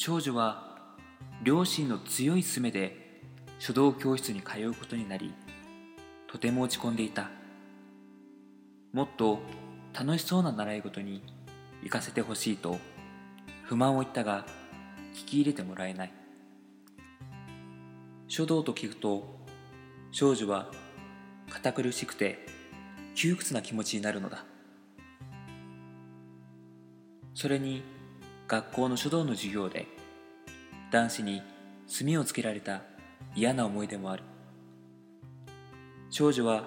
少女は両親の強い勧めで書道教室に通うことになりとても落ち込んでいた。もっと楽しそうな習い事に行かせてほしいと不満を言ったが聞き入れてもらえない。書道と聞くと少女は堅苦しくて窮屈な気持ちになるのだ。それに学校の書道の授業で男子に墨をつけられた嫌な思い出もある。少女は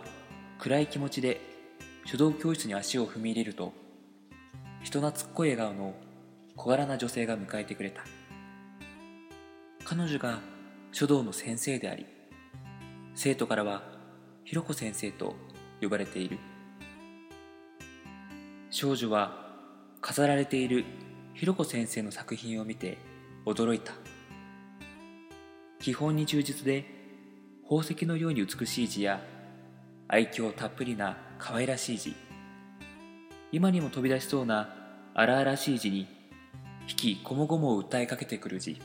暗い気持ちで書道教室に足を踏み入れると人懐っこい笑顔の小柄な女性が迎えてくれた。彼女が書道の先生であり生徒からはひろこ先生と呼ばれている。少女は飾られているひろこ先生の作品を見て驚いた。基本に忠実で宝石のように美しい字や愛嬌たっぷりな可愛らしい字今にも飛び出しそうな荒々しい字に引きこもごもを訴えかけてくる字。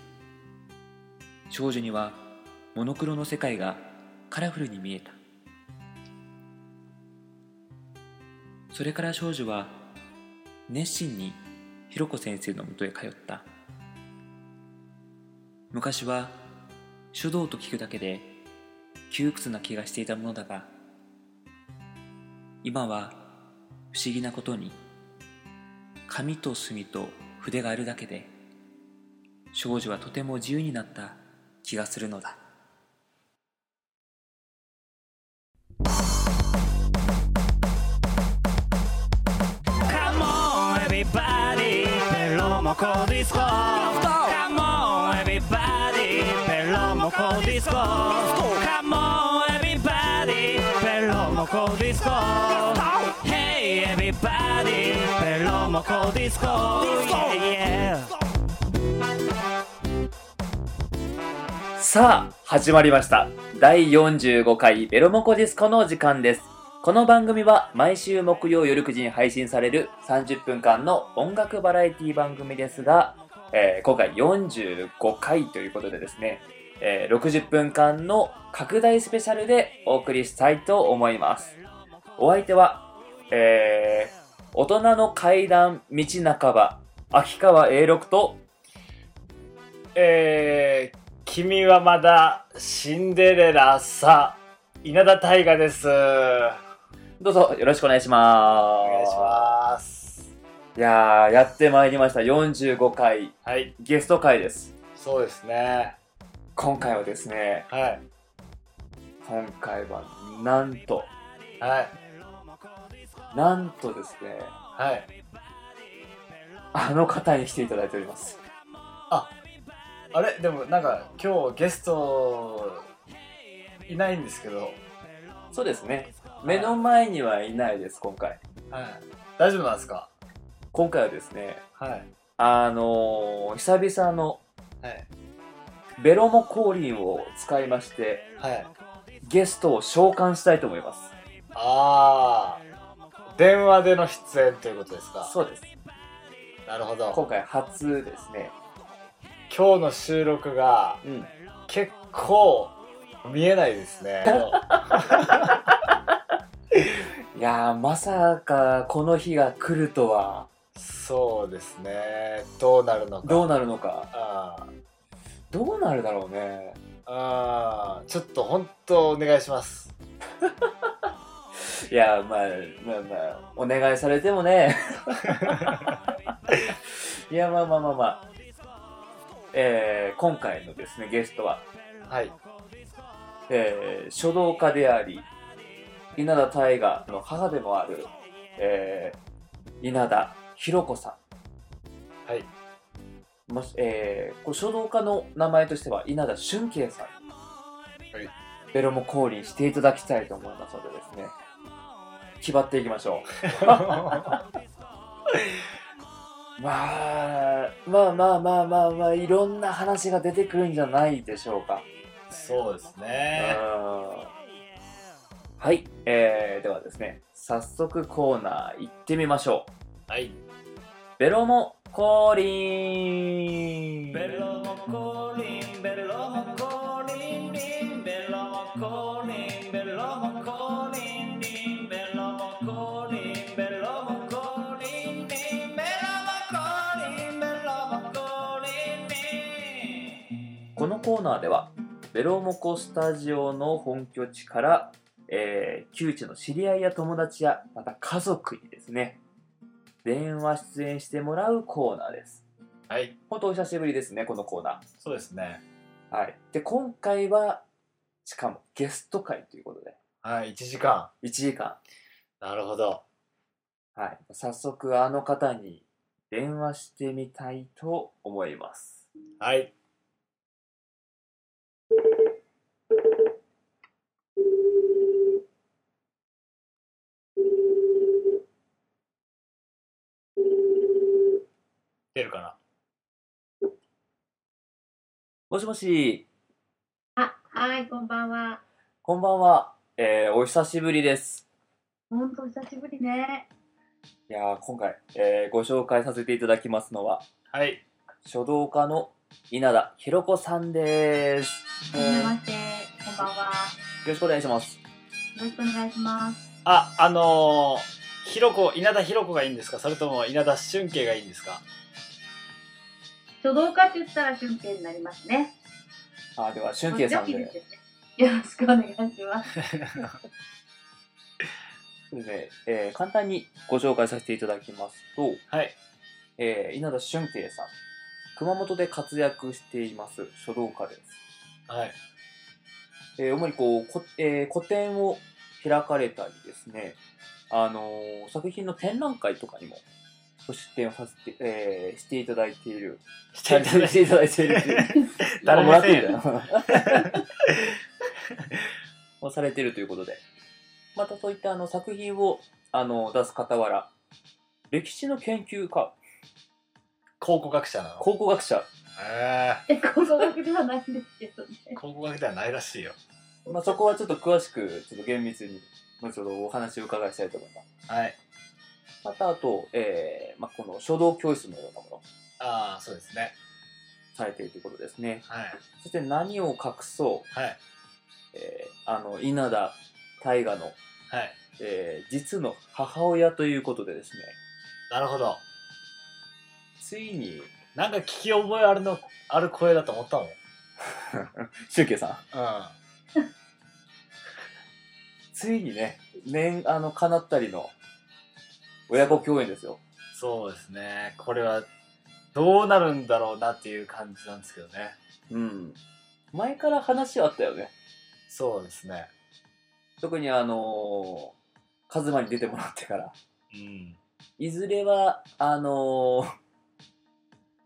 少女にはモノクロの世界がカラフルに見えた。それから少女は熱心にひろこ先生のもとへ通った。昔は書道と聞くだけで窮屈な気がしていたものだが今は不思議なことに紙と墨と筆があるだけで少女はとても自由になった気がするのだ。ペロモコディスコ。Come on everybody ペロモコディスコ。Come on everybody ペロモコディスコ。Hey everybody ペロモコディスコ。Yeah yeah さあ始まりました。第45回ベロモコディスコの時間です。この番組は毎週木曜夜9時に配信される30分間の音楽バラエティ番組ですが、えー今回45回ということでですね、えー60分間の拡大スペシャルでお送りしたいと思いますお相手は、えー、大人の階段道半ば秋川 A6 とえー、君はまだシンデレラさ、稲田大我です。おどうぞよろしくお願いします。願いします。いやー、やってまいりました。45回はい、ゲスト回です。そうですね。今回はですね、はい、今回はなんと、はい、なんとですね、はい。あの方に来ていただいております。あれ？でもなんか今日ゲストいないんですけど、そうですね。目の前にはいないです、今回。はい。大丈夫なんですか？今回はですね、はい。あのー、久々のはい。ベロモ降臨を使いまして、はい。ゲストを召喚したいと思います。あー、電話での出演ということですか？そうです。なるほど。今回初ですね。今日の収録がうん。結構見えないですね。いやー、まさかこの日が来るとは、そうですね。どうなるのか。どうなるのか。あーどうなるだろうね。あーちょっと本当お願いします。いや、まあ、まあまあ、お願いされてもね。いや、まあまあまあまあ。えー、今回のですね、ゲストは、はい。えー、書道家であり、稲田大我の母でもある、えー、稲田博子さはい。ん。もし、えー、これ書道家の名前としては稲田俊慶さん。はい。ベロも降臨していただきたいと思いますのでですね、決まっていきましょう。まあ、まあまあまあまあまあ、いろんな話が出てくるんじゃないでしょうか。そうですうんね。はい、えー、ではですね、早速コーナー行ってみましょう。はい。ベロモ降臨ベロモコリン。ベロモコリンリン。ベロモコリン。ベロモコリンリン。ベロモコリン。ベロモコリンリン。ベロモコリン。ベロモコリンリン。このコーナーではベロモコスタジオの本拠地から、えー、旧知の知り合いや友達やまた家族にですね電話出演してもらうコーナーです。はい。本当お久しぶりですねこのコーナそうですね。ーはい。で今回はしかもゲスト会ということで。はい1時間。1時間。なるほど。はい。早速あの方に電話してみたいと思います。はい出るかな。もしもし。あ、はい、こんばんは。こんばんは、えー、お久しぶりです。ほんと久しぶりね。いやー今回、えーご紹介させていただきますのははい。書道家の稲田ひろ子さんです、はじめまして、こんばんは。よろしくお願いします。よろしくお願いします。ああのー、ひろこ稲田ひろ子がいいんですか？それとも稲田俊慶がいいんですか？書道家って言ったら春慶になりますね。あでは俊 慶さんで。よろしくお願いします。でえー簡単にご紹介させていただきますと、はい。えー稲田俊慶さん熊本で活躍しています書道家です、はい。えー主にこうこ、えー個展を開かれたりですね、あのー作品の展覧会とかにもご出展をさせて、えーしていただいている。していただいしていただいている。ってい う誰もらってるんだよをされているということで。またそういったあの作品をあの出す傍ら歴史の研究家。考古学者なの？考古学者、ええ、考古学ではないんですけどね。ー、考古学ではないらしいよ。まあ、そこはちょっと詳しくちょっと厳密に後ほどお話を伺いしたいと思います。はいまたあと、えーまあ、この書道教室のようなもの。をああそうですね。されているということですね。はい。そして何を隠そう、はい。えーあの稲田大河の、はい。えー実の母親ということでですね。なるほど。ついに。なんか聞き覚えあるのある声だと思ったもん。俊慶さん。うん。ついにね念あの叶ったりの親子共演ですよ。そうですね。これはどうなるんだろうなっていう感じなんですけどね。うん。前から話はあったよね。そうですね。特にあのーカズマに出てもらってから。うん。いずれはあのー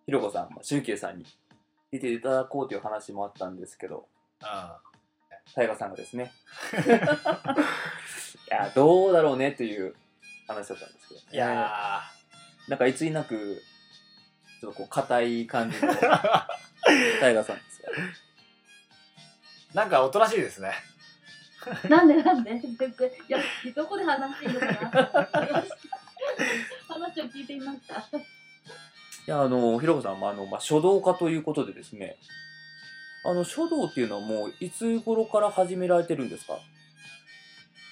ひろこさん、まあ、俊慶さんに出ていただこうという話もあったんですけど。あ大河さんがですね。いやどうだろうねという話だったんですけど、いやなんかいつになくちょっとこう硬い感じの ー大河さんですよ。なんかおとなしいですね。なんでなんで？全然。いや、どこで話していいのかな。話を聞いていました。いやあのひろこさんもあの、まあ、書道家ということでですね。あの書道っていうのはもういつ頃から始められてるんですか？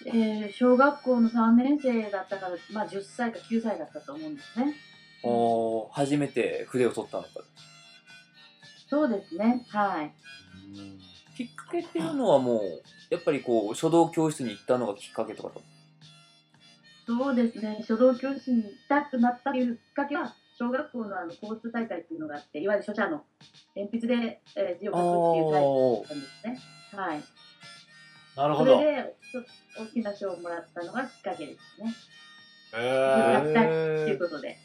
えー、小学校の3年生だったから、まあ10歳か9歳だったと思うんですね。おー初めて筆を取ったのかそうですね。はい。きっかけっていうのはもうやっぱりこう書道教室に行ったのがきっかけとかとそうですね。書道教室に行きたくなったというきっかけは、小学校のあの交通大会っていうのがあって、いわゆる書者の鉛筆で、えー字を書くっていう大会だったんですね。はい。そなるほどれで、大きな賞をもらったのがきっかけですね。えやー、ったということで。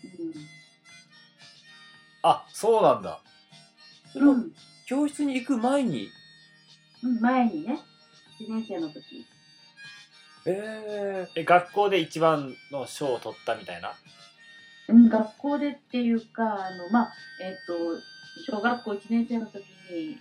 あそうなんだうん。うん。教室に行く前に？うん、前にね、1年生の時。ええ学校で一番の賞を取ったみたいな？うん、学校でっていうか、あの、まあ、えっ、と、小学校1年生の時に、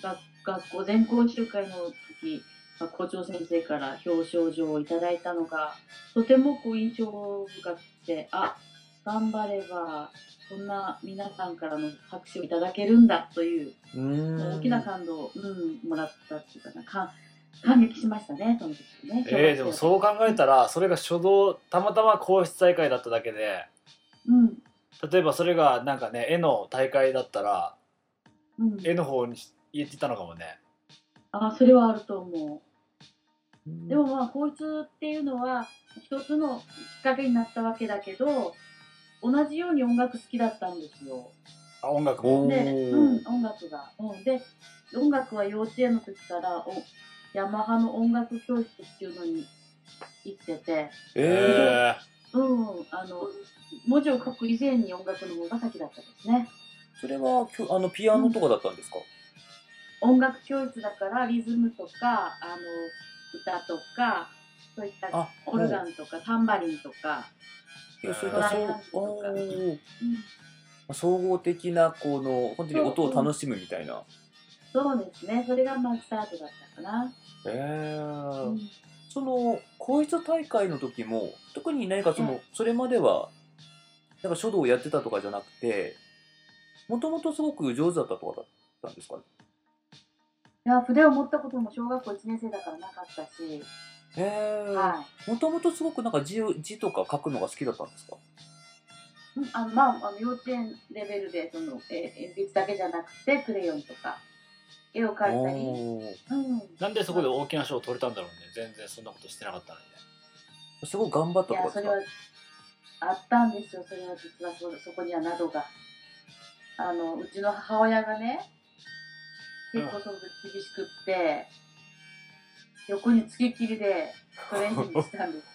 学学校全校集会の時、まあ、校長先生から表彰状をいただいたのが、とてもこう印象深くて、あ、頑張ればこんな皆さんからの拍手をいただけるんだという大きな感動を、うん、もらったっていうかなか感激しましたねその時ね。えー、でもそう考えたらそれが書道たまたま皇室大会だっただけでうん例えばそれがなんかね絵の大会だったらうん、絵の方に言ってたのかもねあそれはあると思う。うん。でもまあこいつっていうのは一つのきっかけになったわけだけど同じように音楽好きだったんですよ。あ音楽もで、うん、音楽が。うん、で音楽は幼稚園の時からおヤマハの音楽教室っていうのに行ってて、えうん、あの文字を書く以前に音楽の方が先だったですね。ー、それはきょあのピアノとかだったんですか、音楽教室だからリズムとかあの歌とかそういったあオルガンとかタンバリンとか、そういったそう総合的なこの本当に音を楽しむみたいな。そうですね。それがまあスタートだったかな。えー。うん。その皇室大会の時も特に何かその、うんそれまではなんか書道をやってたとかじゃなくてもともとすごく上手だったとかだったんですかね？いや筆を持ったことも小学校1年生だからなかったし、へえはい。もともとすごくなんか字を字とか書くのが好きだったんですか？うんあのまあ、あの幼稚園レベルでその、えー鉛筆だけじゃなくてクレヨンとか絵を描いたり、うん、なんでそこで大きな賞を取れたんだろうね。全然そんなことしてなかったのにね。すごい頑張ったといやそれはあったんですよ。それは実はそそこにはなどが。あのうちの母親がね結構その時厳しくって、横につきっきりでトレーニングしたんです。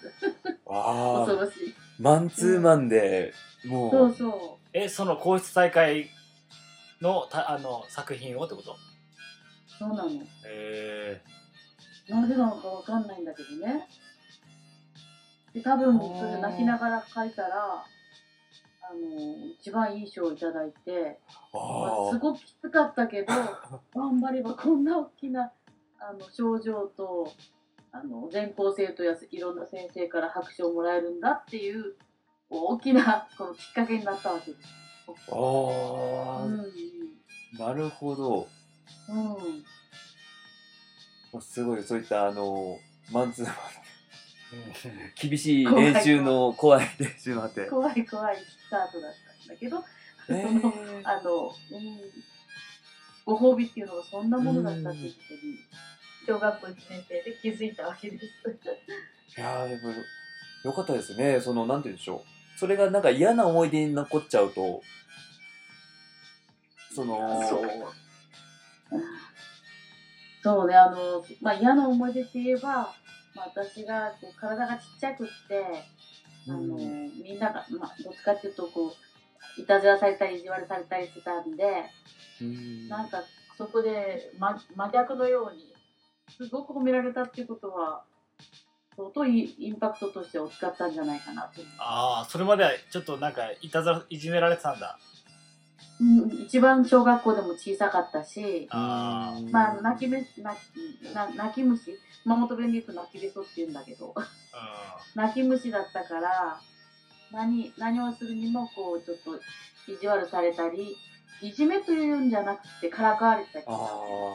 ああ。恐ろしい。マンツーマンで、もう。そうそえその皇室大会のたあの作品をってこと？うそうなの。え。なぜなのかわかんないんだけどね。で多分それ泣きながら書いたらあの一番いい賞をいただいてまあ、あすごくきつかったけど 頑張ればこんな大きなあの症状とあの全校生徒やいろんな先生から拍手をもらえるんだっていう大きなこのきっかけになったわけです。あうーん。なるほど。うん、すごいそういったあのマンツーマンー厳しい練習の怖い練習のあって。怖い怖いスタートだったんだけど、えそのあの、うん、ご褒美っていうのがそんなものだったっていうことに小学校1年生で気づいたわけです。いやーでもよかったですね。そのなんて言うんでしょう。それがなんか嫌な思い出に残っちゃうとそのそう。そうね、あの、まあ、嫌な思い出って言えば、まあ、私がこう体がちっちゃくって、あの、うん。みんなが、まあ、どっちかっていうと、こう、いたずらされたり、意地悪されたりしてたんで、うん。なんか、そこで、ま、真逆のように、すごく褒められたっていうことは、相当インパクトとして大きかったんじゃないかなと。ああそれまではちょっとなんかいたずらいじめられてたんだうん、一番小学校でも小さかったし、あうんまあ、泣き虫、泣きな泣き虫、熊本弁で言うと泣きべそって言うんだけど、あ 泣き虫だったから、何、何をするにも、こう、ちょっと意地悪されたり、いじめというんじゃなくて、からかわれてたりしたんで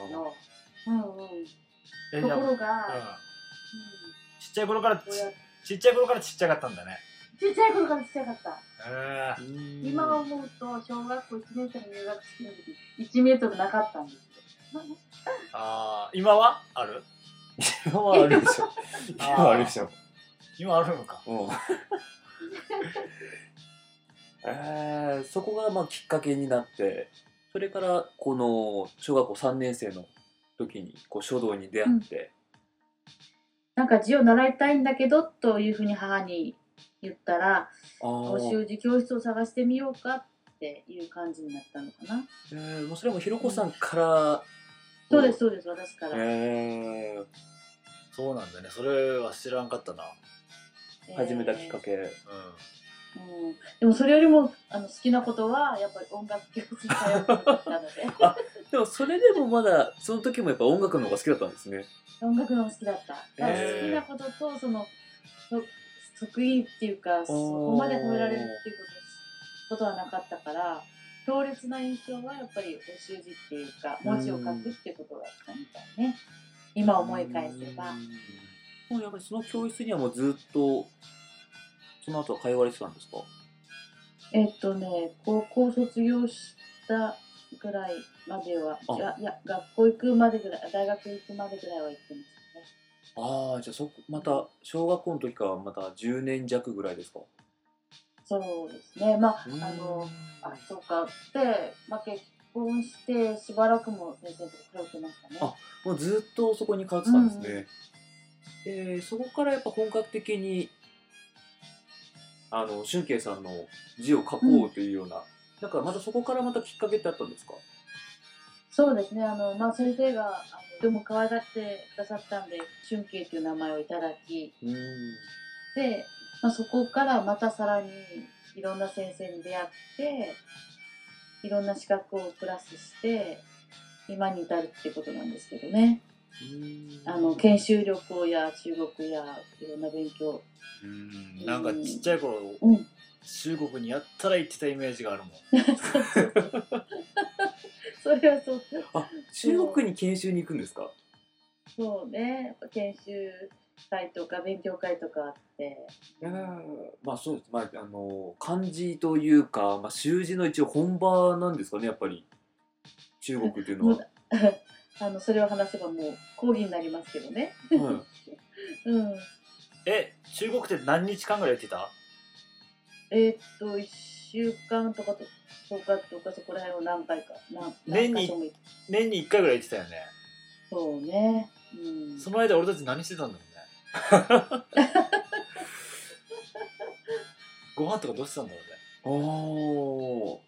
すよ。うんうん。ところが、ちっちゃい頃からちっちゃい頃からちっちゃかったんだねちっちゃい頃からちっちゃかった。今思うと、小学校1年生の入学式の時、1メートルなかったんですよ。ああ今はある？今はあるでしょ。今はあるでしょ。今あるのか。うん。えー、そこがまあきっかけになってそれからこの小学校3年生の時にこう書道に出会って、なんか字を習いたいんだけど、というふうに母に言ったら、あおー習字教室を探してみようかっていう感じになったのかな。えー、もうそれもひろこさんから、そうです、そうです、私から。えー、そうなんだね。それは知らんかったな。えー。始めたきっかけ、ううん、でもそれよりもあの好きなことはやっぱり音楽教室に通ったので。でもそれでもまだその時もやっぱ音楽の方が好きだったんですね。音楽の方が好きだった、えー。好きなこととそのそ得意っていうかそこまで褒められるっていうことことはなかったから強烈な印象はやっぱりお習字っていうか文字を書くっていうことだったみたいね。今思い返せば。もうやっぱりその教室にはもうずっとその後は通われてたんですか？えっとね高校卒業したぐらいまではあ。いやいや学校行くまでぐらい大学行くまでぐらいは行ってましたねああじゃあそこまた小学校の時からまた10年弱ぐらいですか？そうですね。まああのあそうか。で、まあ、結婚してしばらくも先生と通ってましたね。あもうずっとそこに通ってたんですね、でそこからやっぱ本格的にあの俊慶さんの字を書こうというような、なん。かまたそこからまたきっかけってあったんですか？そうですね。あの、まあ、先生があのでも可愛がってくださったんで春慶という名前をいただきうん。で、まあ、そこからまたさらにいろんな先生に出会っていろんな資格をプラスして今に至るってことなんですけどね。あの研修旅行や中国やいろんな勉強。うん。なんかちっちゃい頃、うん。中国にやったら行ってたイメージがあるもん それはそう。あ中国に研修に行くんですか？そうね。やっぱ研修会とか勉強会とかあって。いやーまあそうです、まあ、あの漢字というか、まあ、習字の一応本場なんですかねやっぱり。中国っていうのは、あのそれを話せばもう講義になりますけどね。はい。うん。え中国って何日間ぐらい行ってた？えーっと1週間とかと10日とかそこら辺を何回か何年に年に1回ぐらい行ってたよね。そうね。うん。その間俺たち何してたんだろうね。ご飯とかどうしてたんだろうね。おー。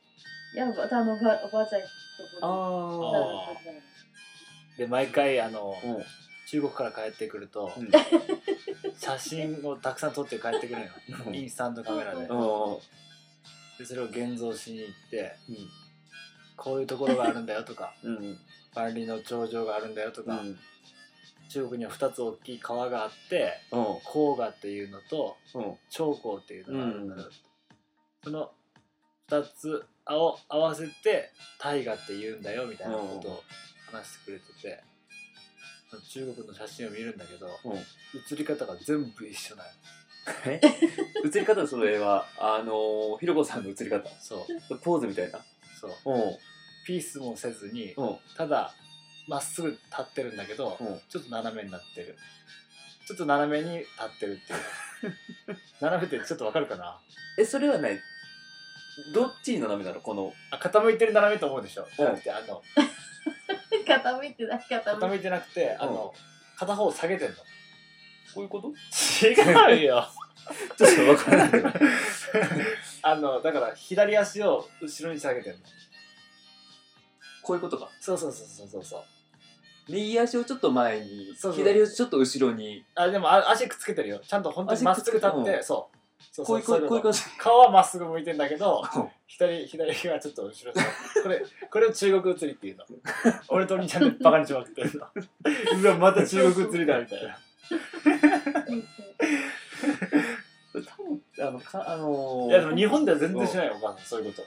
いやまたあのおばおばあちゃんとこああで毎回あのーうん。中国から帰ってくると、うん。写真をたくさん撮って帰ってくるのよ。うん。インスタントカメラで。あーでそれを現像しに行ってうん。こういうところがあるんだよとか うん万里の長城があるんだよとか、うん。中国には2つ大きい川があってうん。黄河っていうのとうん。長江っていうのがあるんだよ、その2つを合わせて大河って言うんだよみたいなことを話してくれてて、中国の写真を見るんだけどうん。写り方が全部一緒なのえ？写り方それはあのー、ひろこさんの写り方。そう。ポーズみたいな。そう。うん。ピースもせずにうん。ただまっすぐ立ってるんだけど、うん。ちょっと斜めになってる。ちょっと斜めに立ってるっていう。斜めってちょっとわかるかな？えそれはねどっちに斜めなの？この。あ傾いてる斜めと思うでしょ？じゃなくてあの。傾いてない傾いて傾いてなくてあの片方下げてんのこういうこと？違うよ。ちょっとわからない。け どあのだから左足を後ろに下げてんの。こういうことか。そうそうそうそうそうそう。右足をちょっと前にそうそう。左足ちょっと後ろに。あでもあ足くっつけてるよ。ちゃんと本当にまっすぐ立って、足くっつけてうんそうそうこういうこういうこういう感じ？顔はまっすぐ向いてんだけど左左がちょっと後ろに。これこれを中国移りっていうの。俺とお兄ちゃんでバカにしまくってるの。うわまた中国移りだみたいなあのかあのー、いやでも日本では全然しないよお母さんそういうこと。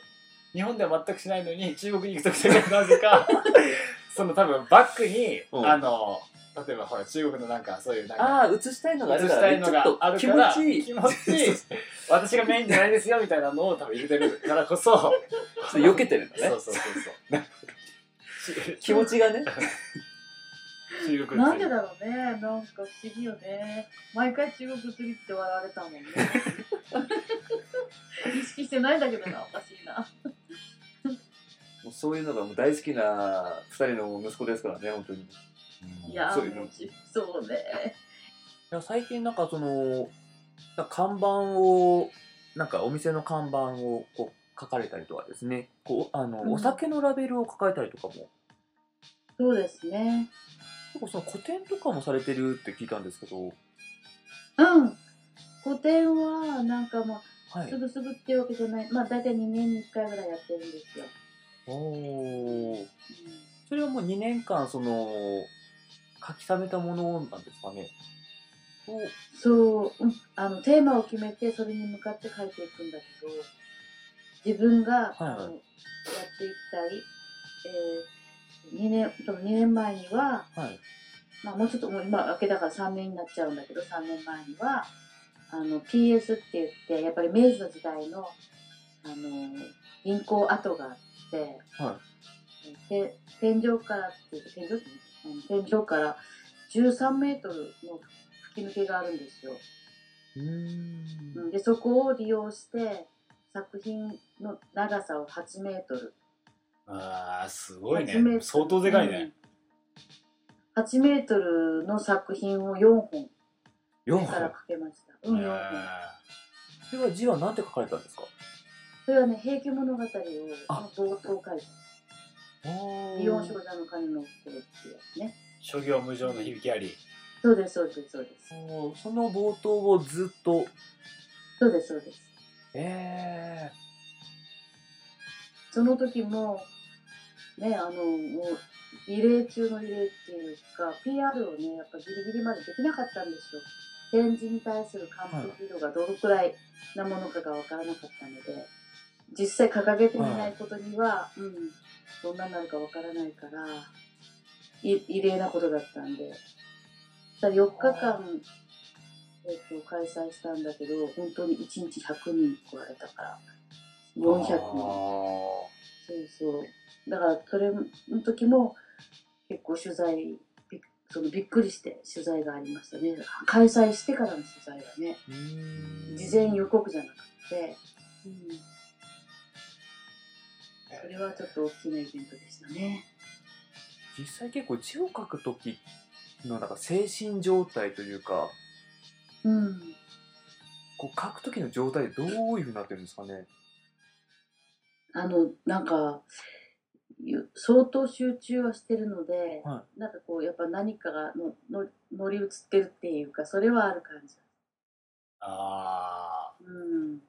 日本では全くしないのに中国に行く時だけなぜか その多分バッグに、うん。あの例えばほら中国のなんかそういうなんかああ映したいのがあ映るから、ね、ちょっと気持ちいい。気持ちいい。私がメインじゃないですよみたいなのを多分入れてるからこそ。避けてるんだね。そうそうそうそう。気持ちがね 中国なんでだろうね。なんか不思議よね。毎回中国釣りって笑われたもんね。意識してないんだけどなおかしいな。もうそういうのがもう大好きな二人の息子ですからね本当に。いいやそういうの。そうね。や最近なんかその看板をなんかお店の看板をこう書かれたりとかですね。こうあの、うん。お酒のラベルを書かれたりとかも。そうですね結構その個展とかもされてるって聞いたんですけど。うん。個展はなんかまはすぐすぐっていうわけじゃない。まあ大体2年に1回ぐらいやってるんですよ、おおうそれはもう2年間その書き溜めたものなんですかね。お。そう、うん、あのテーマを決めてそれに向かって書いていくんだけど自分が、はいはい。あのやっていきたい、えー、2, 年多分2年前には、はい。まあ、もうちょっともう今明けだから3年になっちゃうんだけど3年前にはあの PS って言ってやっぱり明治の時代のあの銀行跡があって、はで天井からっていうか天井天井から13メートルの吹き抜けがあるんですよ。うん。でそこを利用して作品の長さを8メートルああすごいね8メートル相当でかいね、うん8メートルの作品を4本4から本書けました。うん、4本。それは字は何て書かれたんですか？それはね、平家物語をあ冒頭書いた。祇園少女の鐘の声っていうやつね。諸行無常の響きありそうです、そうです、そうです。その冒頭をずっとそうです、そうです。えその時も、ね、あの、もう、異例中の異例っていうか、PR をね、やっぱギリギリまでできなかったんですよ。展示に対する完璧度がどのくらいなものかがわからなかったので、実際掲げてみないことには、うん、どんなになるかわからないから、い異例なことだったんで、ただ4日間、えっと、開催したんだけど、本当に1日100人来られたから、400人。そうそう。だから、それの時も、結構取材、びそのびっくりして取材がありましたね。開催してからの取材がね、事前予告じゃなくて、うん、それはちょっと大きなイベントでしたね。実際結構字を書く時のなんか精神状態というかうん。こう書く時の状態でどういうふうになってるんですかね？あの、なんか、ゆ相当集中はしてるので、はなんかこう、やっぱ何かがのの乗り移ってるっていうか、それはある感じ。あうん。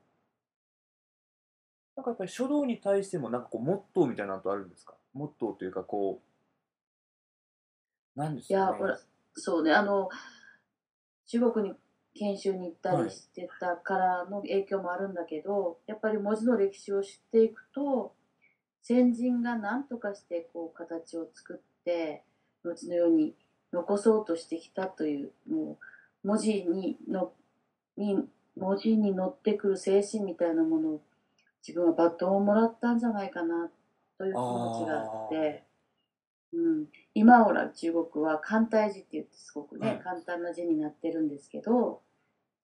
なんかやっぱり書道に対してもなんかこうモットーみたいなのとあるんですか？モットーというかこうなんですいや、かねほら、そうね、あの、中国に研修に行ったりしてたからの影響もあるんだけど、やっぱり文字の歴史を知っていくと、先人が何とかしてこう形を作って、後のように残そうとしてきたという、もう文字にのに文字に乗ってくる精神みたいなものを自分はバトンをもらったんじゃないかなという気持ちがあって、うん、今ほら中国は簡体字って言ってすごくね、はい。簡単な字になってるんですけど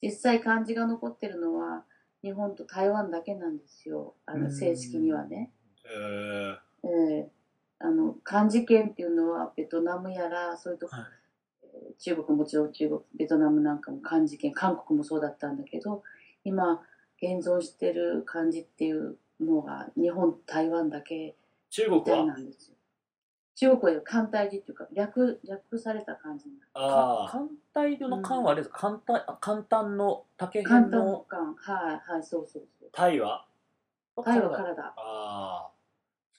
実際漢字が残ってるのは日本と台湾だけなんですよ。あうん。の正式にはね。ーえええあの漢字圏っていうのはベトナムやらそういうとこ、はい。えー中国もちろん中国ベトナムなんかも漢字圏韓国もそうだったんだけど今現存してる漢字っていうのが日本台湾だけ中国みたいなはんですよ。中国は簡体字っていうか略略された漢字になる。ああ簡体の漢はあれですか？簡単あ簡単の竹簡単の編の漢はいはいそうそうそう。タイは？タイは体。あ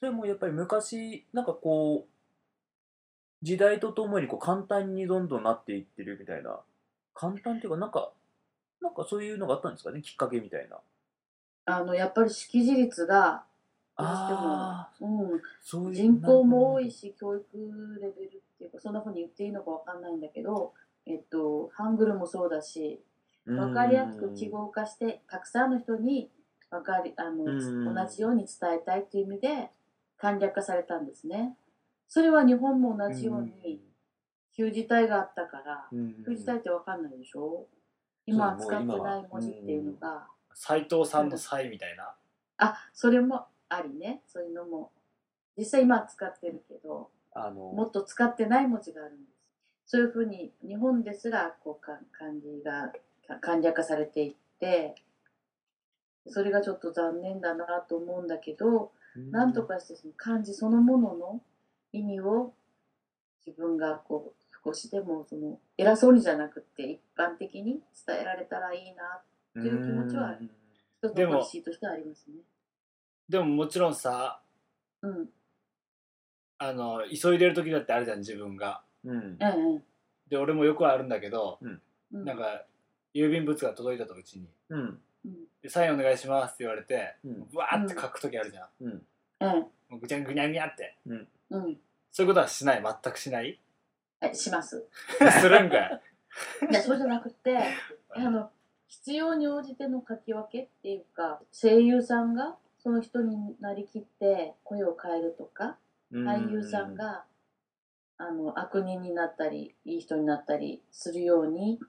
それもやっぱり昔なんかこう時代とともにこう簡単にどんどんなっていってるみたいな。簡単っていうかなんかなんかそういうのがあったんですかね？きっかけみたいな。あのやっぱり識字率がどうしても、うん、そういう人口も多いし教育レベルっていうかそんなふうに言っていいのかわかんないんだけど、えっと、ハングルもそうだし分かりやすく記号化してたくさんの人に分かりあのうん。同じように伝えたいっていう意味で簡略化されたんですね。それは日本も同じように旧字体があったから旧字体って分かんないでしょ？今使ってない文字っていうのが。斎藤さんの「才」みたいな。あそれもありね。そういうのも。実際今は使ってるけどあものっと使ってない文字があるんです。そういうふうに日本ですらこうか漢字がか簡略化されていってそれがちょっと残念だなと思うんだけど、なんとかしてその漢字そのものの意味を自分がこう少しでもその偉そうにじゃなくって一般的に伝えられたらいいなという気持ちはある一つでものポリシーとしてはありますね。でももちろんさうん、あの急いでる時だってあるじゃん自分が。うん。で俺もよくあるんだけど、うん。うん。なんか郵便物が届いたとうちにでサインお願いしますって言われてうん。ブワーって書く時あるじゃん、うん。うん。もうぐちゃぐにゃぐにゃって。うん。そういうことはしない？全くしない？えします。するんかい？いやそうじゃなくてあの必要に応じての書き分けっていうか声優さんがその人になりきって声を変えるとか俳優さんがあの悪人になったりいい人になったりするように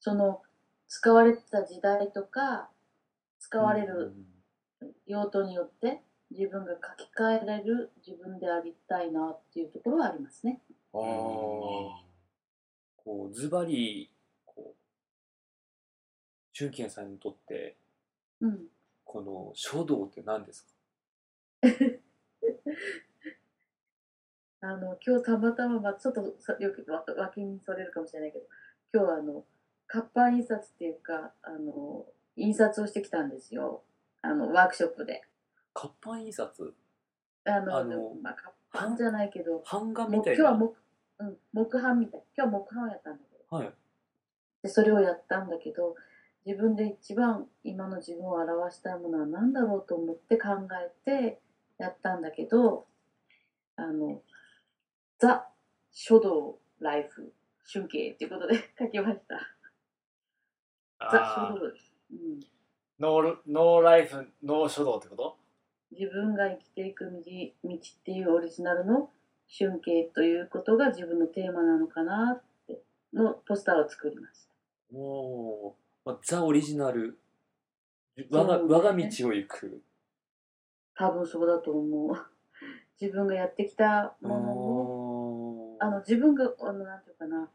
その使われてた時代とか使われる用途によって自分が書き換えられる自分でありたいなっていうところはありますね。ああこうズバリこう俊健さんにとってうん、この書道って何ですか？あの今日たまたま、まあ、ちょっとさよくわ脇にそれるかもしれないけど今日はあの活版印刷っていうかあの印刷をしてきたんですよ。あのワークショップで。活版印刷？あのあのまあ、活版じゃないけど版画みたいな？今日は木,、うん、木版みたい。今日は木版をやったんだけど。はい。でそれをやったんだけど自分で一番今の自分を表したいものは何だろうと思って考えてやったんだけどあの「ザ・書道ライフ春景」っていうことで 書きました。ザ・あー。書道です、うん。ノーノーライフノー書道ってこと？自分が生きていく道道っていうオリジナルの春景ということが自分のテーマなのかなってのポスターを作りました。おおザ・オリジナル。我が我が道を行く。多分そうだと思う。自分がやってきたものを、あの自分があのなんていうかな、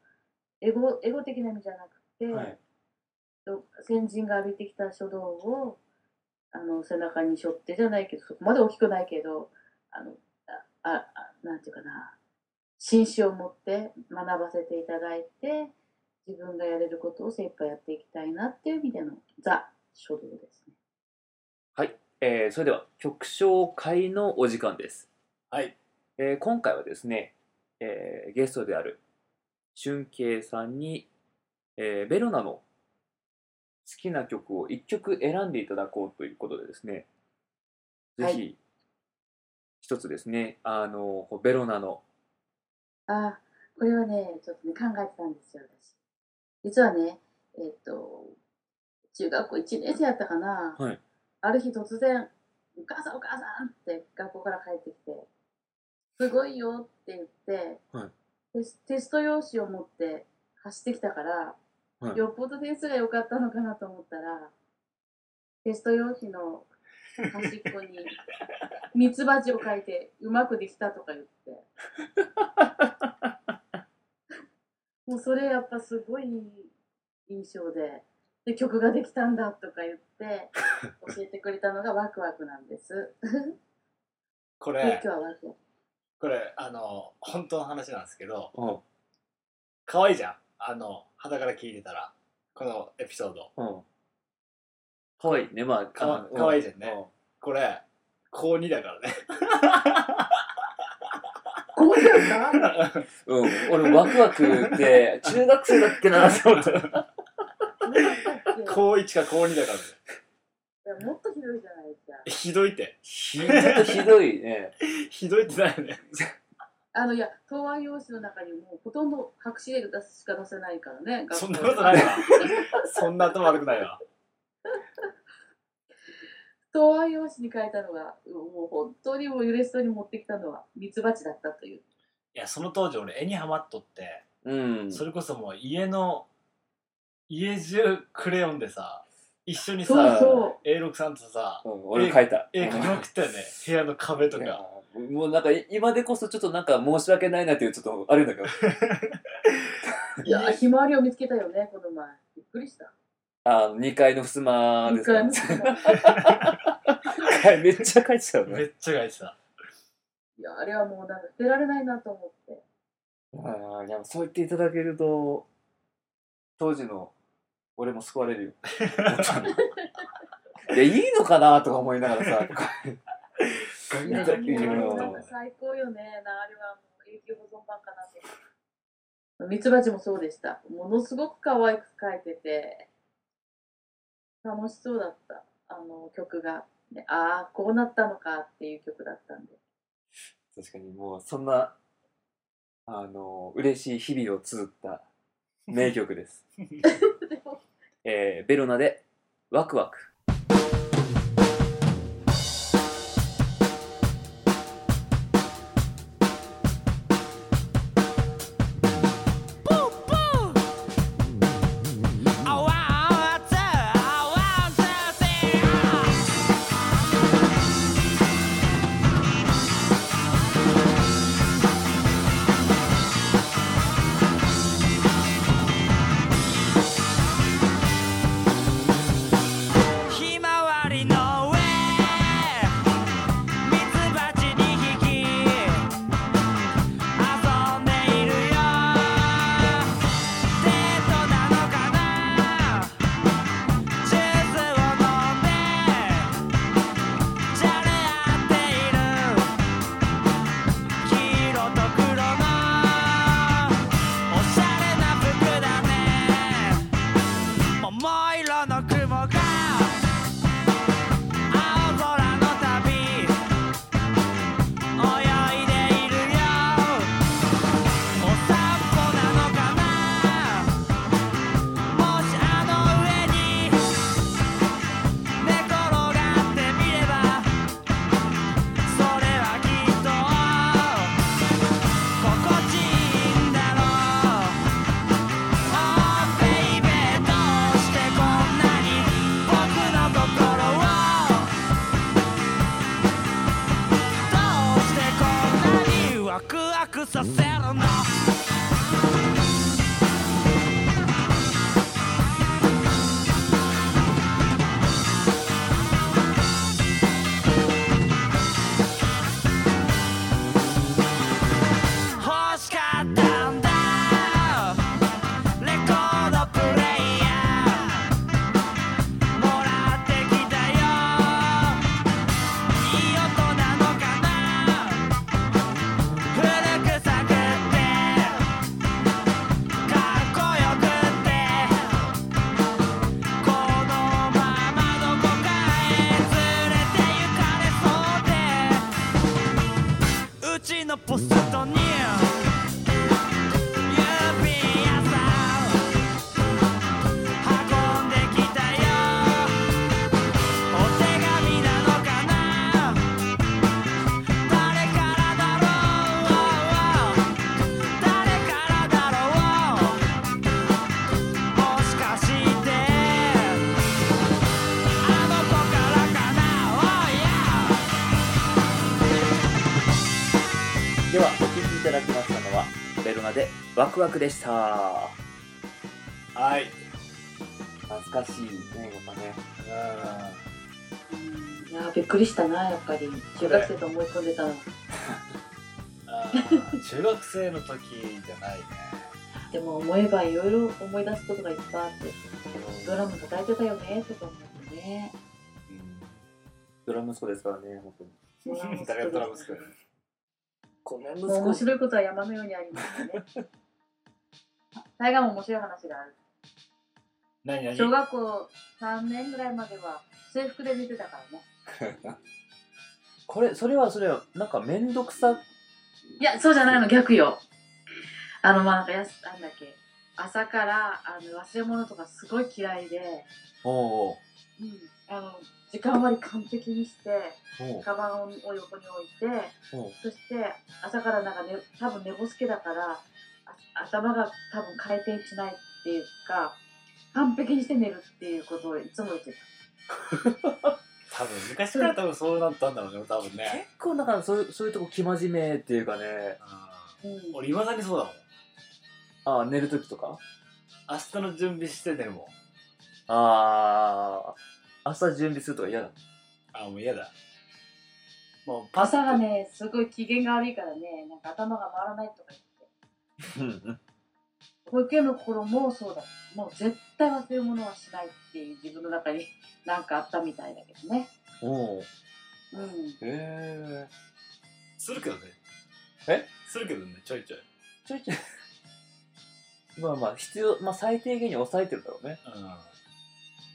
エゴエゴ的な意味じゃなくて、はい。と先人が歩いてきた書道をあの背中に背負ってじゃないけど、そこまで大きくないけど、あのあああなんていうかな、紳士を持って学ばせていただいて、自分がやれることを精一杯やっていきたいなっていう意味でのザ書道ですね。はい、えーそれでは曲紹介のお時間です、はい。えー今回はですね、えーゲストである俊慶さんに、えーベロナの好きな曲を1曲選んでいただこうということでですね。ぜはい。ひ一つですね。あのベロナの。あ、これはね、ちょっとね、考えてたんですよ、私。実はね、えっ、と、中学校1年生やったかな、はい。ある日突然、お母さんお母さんって学校から帰ってきて、すごいよって言って、はい。テステスト用紙を持って走ってきたから、はいよっぽど点数が良かったのかなと思ったら、テスト用紙の端っこにミツバチを書いてうまくできたとか言って。もうそれやっぱすごい印象で、で曲ができたんだとか言って教えてくれたのがワクワクなんです。これ日はワクワク。これあの本当の話なんですけどうん可愛いじゃんあの肌から聞いてたらこのエピソード。うん。かわいいねまあかわうん。かわいいじゃんね。うこれ高2だからね。こうなんだうん、俺ワクワクって中学生だっけなと思って。高1か高2だからね。いやもっとひどいじゃないですか。ひどいって。ひどいひどいね。ひどいってないよねあのいや答案用紙の中にもうほとんど白紙で出すしか出せないからね。そんなことないわ そんな頭悪くないわ 答案用紙に書いたのがもう本当にもう嬉しそうに持ってきたのはミツバチだったという。いやその当時俺絵にハマっとってうん。それこそもう家の家中クレヨンでさ一緒にそうさそ A6 さんとさうん俺も書いた。絵描きまくったよね部屋の壁とかもうなんか今でこそちょっとなんか申し訳ないなっていうちょっとあるんだけど。う。いや ひまわりを見つけたよねこの前。びっくりした。あの2階の襖ですか めっちゃ書いてたよね。めっちゃ描いてたいやあれはもうなんか捨てられないなと思って。ああ、いやそう言っていただけると、当時の俺も救われるよ。いや、いいのかなとか思いながらさ、なんか最高よね。なあれはもう永久保存版かなと。ミツバチもそうでした。ものすごく可愛く描いてて、楽しそうだった、あの曲が。でああ、こうなったのかっていう曲だったんで。確かにもうそんなあの嬉しい日々を綴った名曲です、えー、ベロナでワクワククワクでした。はい。懐かしいねまたね。いやーびっくりしたな、やっぱり。中学生と思い込んでたの。中学生の時じゃないね。でも思えばいろいろ思い出すことがいっぱいあって、ドラム叩いてたよね、とか思ってね。ドラム息子ですからね本当に。誰がドラムスクこのもう面白いことは山のようにありますね。大河も面白い話がある。何何？小学校3年ぐらいまでは制服で寝てたからね。これそれはそれはなんか面倒くさ？いや、そうじゃないの、逆よ。あの、まあ、なんかやす、なんだっけ、朝から、あの、忘れ物とかすごい嫌いで、おうう。ん、あの、時間割り完璧にして、おう。カバンを横に置いて、おう。そして朝からなんかね、多分寝ぼすけだから、あ頭が多分回転しないっていうか、完璧にして寝るっていうことをいつも言ってた。多分昔から多分そうなったんだろうね多分ね。結構だからそういうそういうとこ生真面目っていうかね。うん。俺いまだにそうだもん。ああ寝る時とか？明日の準備して寝るも。んああ朝準備するとか嫌だあもう嫌だ。もうパッ朝がね、すごい機嫌が悪いからね、なんか頭が回らないとか言って。うん保育園の頃もそうだ。もう絶対忘れ物はしないっていう自分の中になんかあったみたいだけどね。おう。うん。へえするけどね。え？するけどねちょいちょい。ちょいちょい。まあまあ必要、まあ、最低限に抑えてるだろうね。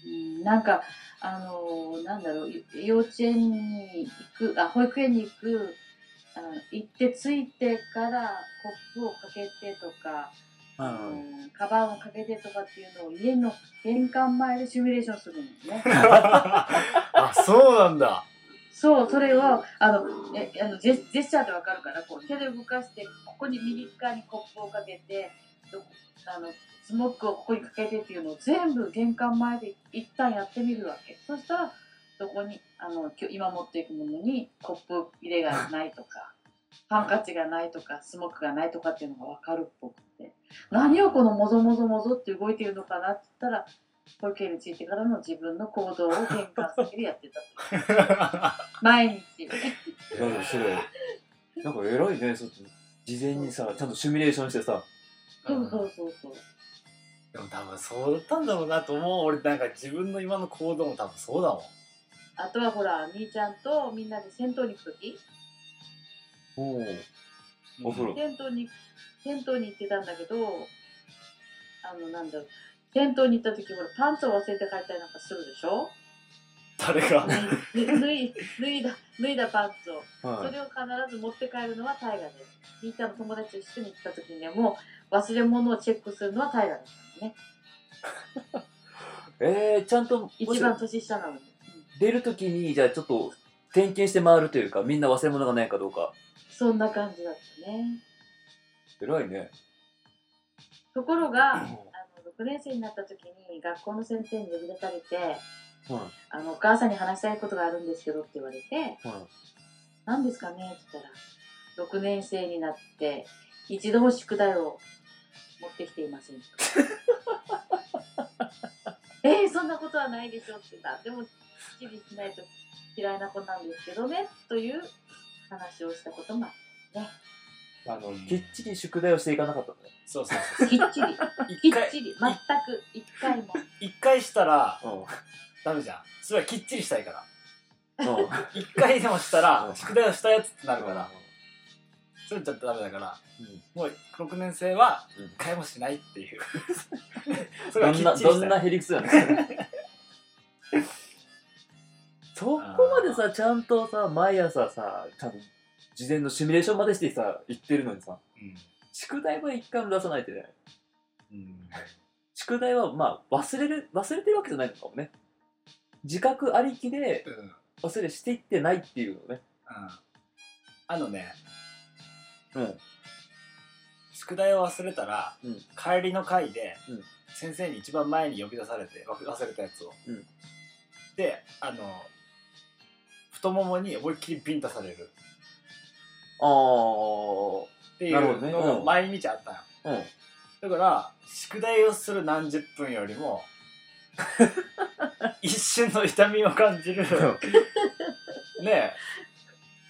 うん。なんかあのなんだろう幼稚園に行くあ保育園に行く行って着いてからコップをかけてとか、あのカバンをかけてとかっていうのを家の玄関前でシミュレーションするのね。あそうなんだそう、それを、あの、えあのジェジェスチャーでわかるから、こう手で動かして、ここに右側にコップをかけて、どあの、スモックをここにかけてっていうのを全部玄関前で一旦やってみるわけ。そしたら、どこに、あの、今日今持っていくものにコップ入れがないとか、ハンカチがないとか、スモックがないとかっていうのがわかるっぽくて、何をこのもぞもぞもぞって動いてるのかなって言ったら、保育園についてからの自分の行動を玄関先でやってたって。毎日。いやでもそれなんか偉いねそっち事前にさちゃんとシミュレーションしてさそうそうそうそう。でも多分そうだったんだろうなと思う俺なんか自分の今の行動も多分そうだもんあとはほら、兄ちゃんとみんなで銭湯に行くとき、おお風呂銭湯に、銭湯に行ってたんだけど、あの、なんだろう、銭湯に行ったとき、ほら、パンツを忘れて帰ったりなんかするでしょ？誰が？脱い脱い脱いだ、脱いだパンツを。そはいれを必ず持って帰るのはタイガです。兄ちゃんの友達と一緒に行ったときにはもう、忘れ物をチェックするのはタイガですね。えー、ちゃんともし一番年下なのに。出るときにじゃあちょっと点検して回るというかみんな忘れ物がないかどうか。そんな感じだったね。偉いね。ところが、あの6年生になった時に学校の先生に呼び出されてはあの「お母さんに話したいことがあるんですけど」って言われていは「何ですかね?」って言ったら「6年生になって一度も宿題を持ってきていません」えー、そんなことはないでしょ」って言った。でもきっちりしないと嫌いな子なんですけどねという話をしたこともあいあの、うん。きっちり宿題をしていかなかったんだね。そうそうそう。るきっちり。きっちり。全く。一回も。一回したらうん。ダメじゃん。それはきっちりしたいから。うん。一回でもしたらうん。宿題をしたやつってなるから。それちょっとダメだからもう6年生はうん。一回もしないっていう。それはどんなきっちりしたい。どんなへりくつやねそこまでさちゃんとさ毎朝さちゃんと事前のシミュレーションまでしてさ言ってるのにさ宿題は一回も出さないってねうんうん。宿題はまあ忘れる忘れてるわけじゃないのかもね。自覚ありきでうん。うん忘れしていってないっていうのね。あのねうん。宿題を忘れたら、うん。帰りの会で、うん。先生に一番前に呼び出されてわ忘れたやつを、うん。であの太ももに思いっきりビンタされる。ああっていうのがうん。毎日あったよ、うん。だから宿題をする何十分よりも 一瞬の痛みを感じるね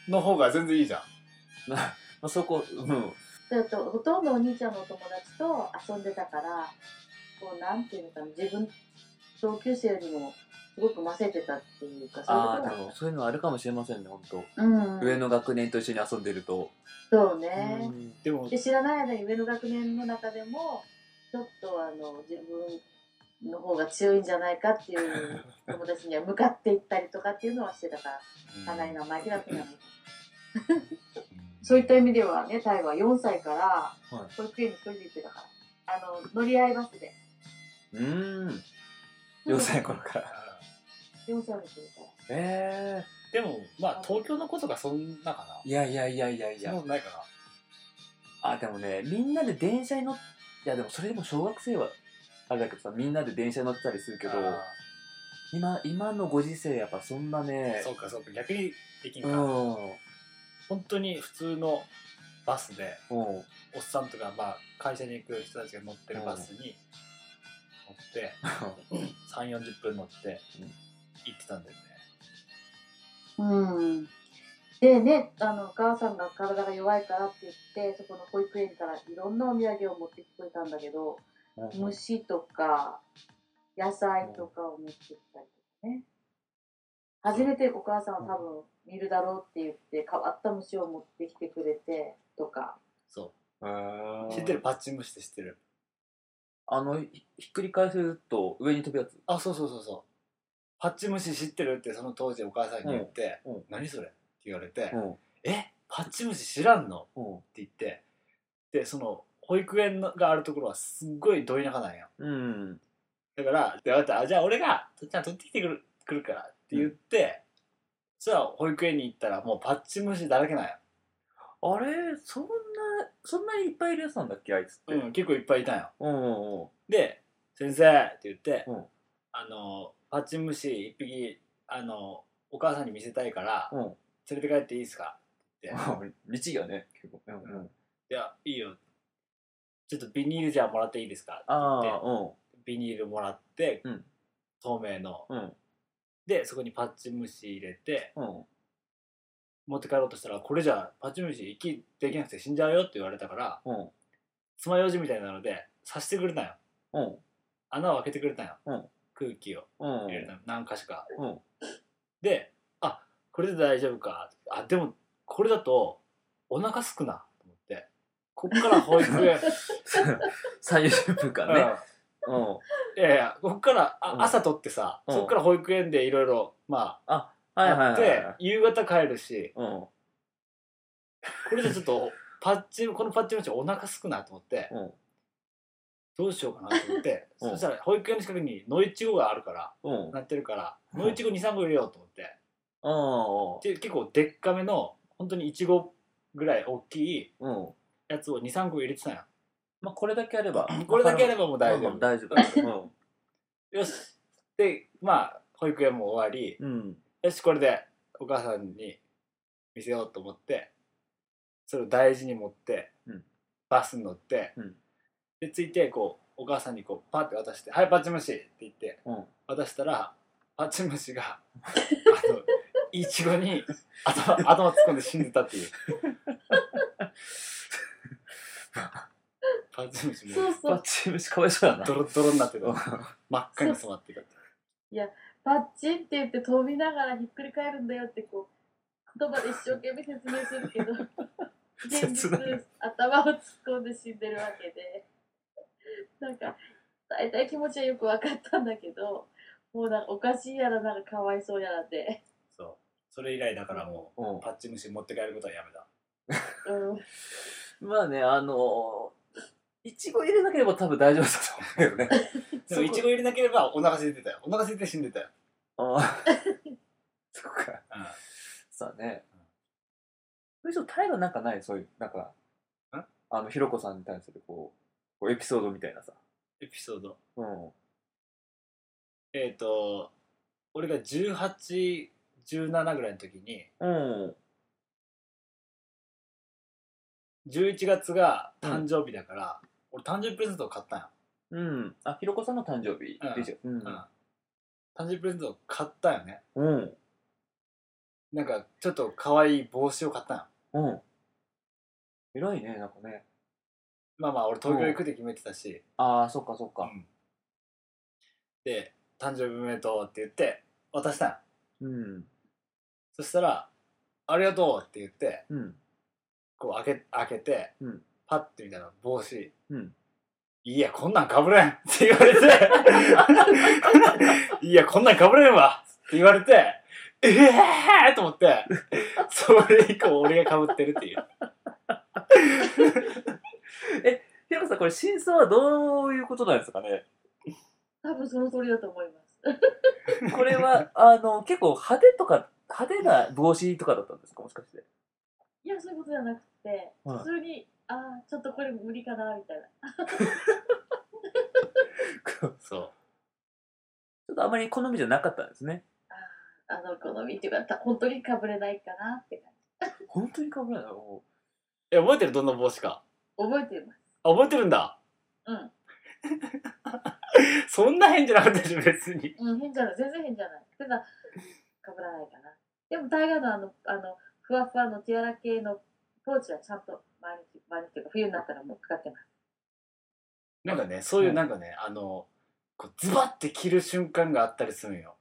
えの方が全然いいじゃん。まあそこうん。だとほとんどお兄ちゃんのお友達と遊んでたからこうなんていうのかな自分同級生よりもすごくませてたっていうかそういうあそういうのあるかもしれませんね本当、うん。上の学年と一緒に遊んでると、そうね、うん。でもで知らない間に上の学年の中でもちょっとあの自分の方が強いんじゃないかっていう 友達には向かっていったりとかっていうのはしてたからかなり生意気だったん。じゃないかそういった意味ではねタイは4歳からはい。保育園に一人で行ってたからあの乗り合いバスで。うーん。4歳の頃から4歳の頃からえでもまあ東京の子とかそんなかな。えいやいやいやいやいそんなやことないかあでもねみんなで電車に乗っいやでもそれでも小学生はあれだけどさみんなで電車に乗ってたりするけど今今のご時世やっぱそんなーねそうかそうか逆にできんか、うん。うん本当に普通のバスでおっさんとか、まあ、会社に行く人たちが乗ってるバスに乗って3 4 0分乗ってうん行ってたんだよね。うん。でねあのお母さんが体が弱いからって言ってそこの保育園からいろんなお土産を持ってきてくれたんだけど虫とか野菜とかを持ってきたりとかね。初めてお母さんは多分見るだろうって言って変わった虫を持ってきてくれてとか。そう。知ってるパッチン虫って知ってる？あのひひっくり返すと上に飛ぶやつ。あそうそうそうそうパッチ虫知ってる？ってその当時お母さんに言ってうん。うん「何それ?」って言われてうん「え？パッチ虫知らんの?」うん。って言ってでその保育園のがあるところはすっごいど田舎なんや。うんだからでああじゃあ俺がとっちゃん取ってきてくるくるからって言って、そしたら保育園に行ったらもうパッチ虫だらけなんや、あれ？そんなそんなにいっぱいいるやつなんだっけ？あいつって。うん、結構いっぱいいたんよ。うんうんうん。で「先生」って言って、うん。あのパッチムシ一匹あのお母さんに見せたいからうん。連れて帰っていいですか？って。言って律儀やね結構。うんうん。いやいいよ。ちょっとビニールじゃあもらっていいですか？ってあ言って。ビニールもらって、うん。透明の。うん。でそこにパッチムシ入れてうん。持って帰ろうとしたらこれじゃパッチムシ息できなくて死んじゃうよって言われたからうん。爪楊枝みたいなので刺してくれたんよ。うん。穴を開けてくれたんよ、うん空気をうん。入れる何か所か。うん。であこれで大丈夫か。あでもこれだとお腹すくな。と思って。こっから保育園。30分間ね。うん。うん。いやいやこっからあ、うん。朝取ってさ、うん。そっから保育園でいろいろまあはいはいあって、夕方帰るし。うん。これじゃちょっとパッチこのパッチのうちお腹すくなと思って、うんどうしようかなと思って、うん。そしたら保育園の近くに野いちごがあるからうん。なってるからうん野いちご23個入れようと思って。あで結構でっかめの本当にいちごぐらい大きいあうん。やつを23個入れてたんや。まあこれだけあれば。これだけやればもう大丈夫。うん大丈夫。よし。でまあ保育園も終わり。うんうん。よしこれでお母さんに見せようと思ってそれを大事に持って、うん。バスに乗って、うんで着いてこうお母さんにこうパッて渡して「はいパッチムシ」って言ってうん。渡したらパッチムシがあのいちごに頭頭突っ込んで死んでたっていう。パッチムシもそうそう。バッチ虫かわいそうやな。ドロッドロになってた。うん。真っ赤に染まってたパッチンって言って飛びながらひっくり返るんだよってこう言葉で一生懸命説明するけど現実 切ない。頭を突っ込んで死んでるわけでなんか大体気持ちはよく分かったんだけどもうなんかおかしいやらなんかかわいそうやらで、そう。それ以来だからもうん。うパッチムシ持って帰ることはやめた。うん、まあねあのいちご入れなければ多分大丈夫だと思うけどね。でもいちご入れなければお腹空いてたよ。お腹空いて死んでたよ、ああ そっか。うん。さあね。それちょっとタイがなんかない？そういうなんかん？あのひろこさんに対するこうこうエピソードみたいなさ。エピソード。うん。えっ、と俺が1817ぐらいの時にうん。11月が誕生日だから、俺誕生日プレゼントを買ったんよ、うん。あひろこさんの誕生日うん。でしょうん。うん。誕生日プレゼントを買ったよね。うん。なんかちょっと可愛い帽子を買ったんよ。うん。偉いねなんかねまあまあ俺東京行くって決めてたし、ああそっかそっか。うん。で誕生日おめでとうって言って渡したんようん。そしたら「ありがとう」って言ってうん。こう開け開けて、うん。パッて見たら帽子。うん。いや、こんなんかぶれんって言われて、いや、こんなんかぶれんわ。って言われて、ええーと思って、それ以降俺がかぶってるっていう。ひろこさんこれ真相はどういうことなんですかね？多分その通りだと思います。これはあの結構派手とか派手な帽子とかだったんですか？もしかして。いやそういうことじゃなくてはい。普通にああちょっとこれ無理かなみたいな。ちょそっとあまり好みじゃなかったんですね。あの好みっていうかた本当にかぶれないかなって感本当にかぶらない？のう。え、覚えてる？どんな帽子か。じ覚えてますあ、覚えてるんだ。うん そんな変じゃなかったでしょ、別に。うん、変じゃない。全然変じゃない。ただ、かぶらないかな。でも、タイガーのあの、あの、ふわふわのティアラ系のポーチはちゃんと毎日、毎日というか、冬になったらもうかかってます。なんかね、そういうなんかね、あの、こうズバッて着る瞬間があったりするんよ。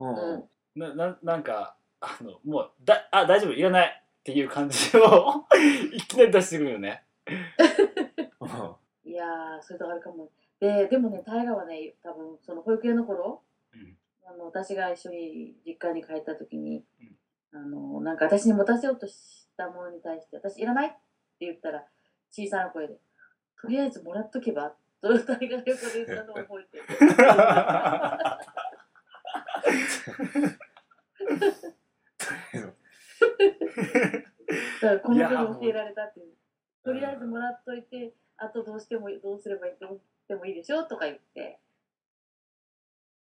うんうんな、ななんか、あの、もう、だ、あ、大丈夫、いらないっていう感じを いきなり出してくるよね。うん。いやー、そういうとこあるかも。ででもね大河はね多分その保育園の頃、うん。あの私が一緒に実家に帰った時に、あのなんか私に持たせようとしたものに対して私いらないって言ったら小さな声でとりあえずもらっとけばと大河が横で言ったのを覚えてる。だからこの子に教えられたっていうとりあえずもらっといてあとどうしてもどうすればいいどうしてもいいでしょとか言って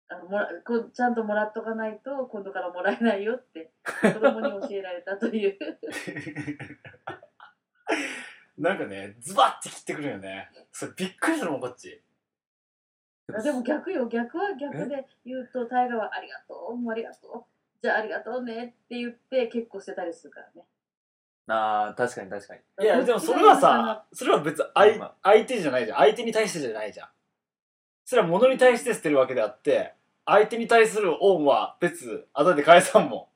あのもらこちゃんともらっとかないと今度からもらえないよって子供に教えられたという。なんかねズバッて切ってくるよね。それびっくりするもんこっち。あでも逆よ。逆は逆で言うと大河は「ありがとうもうありがとう。じゃあありがとうね」って言って結構してたりするからねああ確かに確かに。いやでもそれはさそれは別に相まあ相手じゃないじゃん。相手に対してじゃないじゃん。それは物に対して捨てるわけであって相手に対する恩は別あだで返さんも。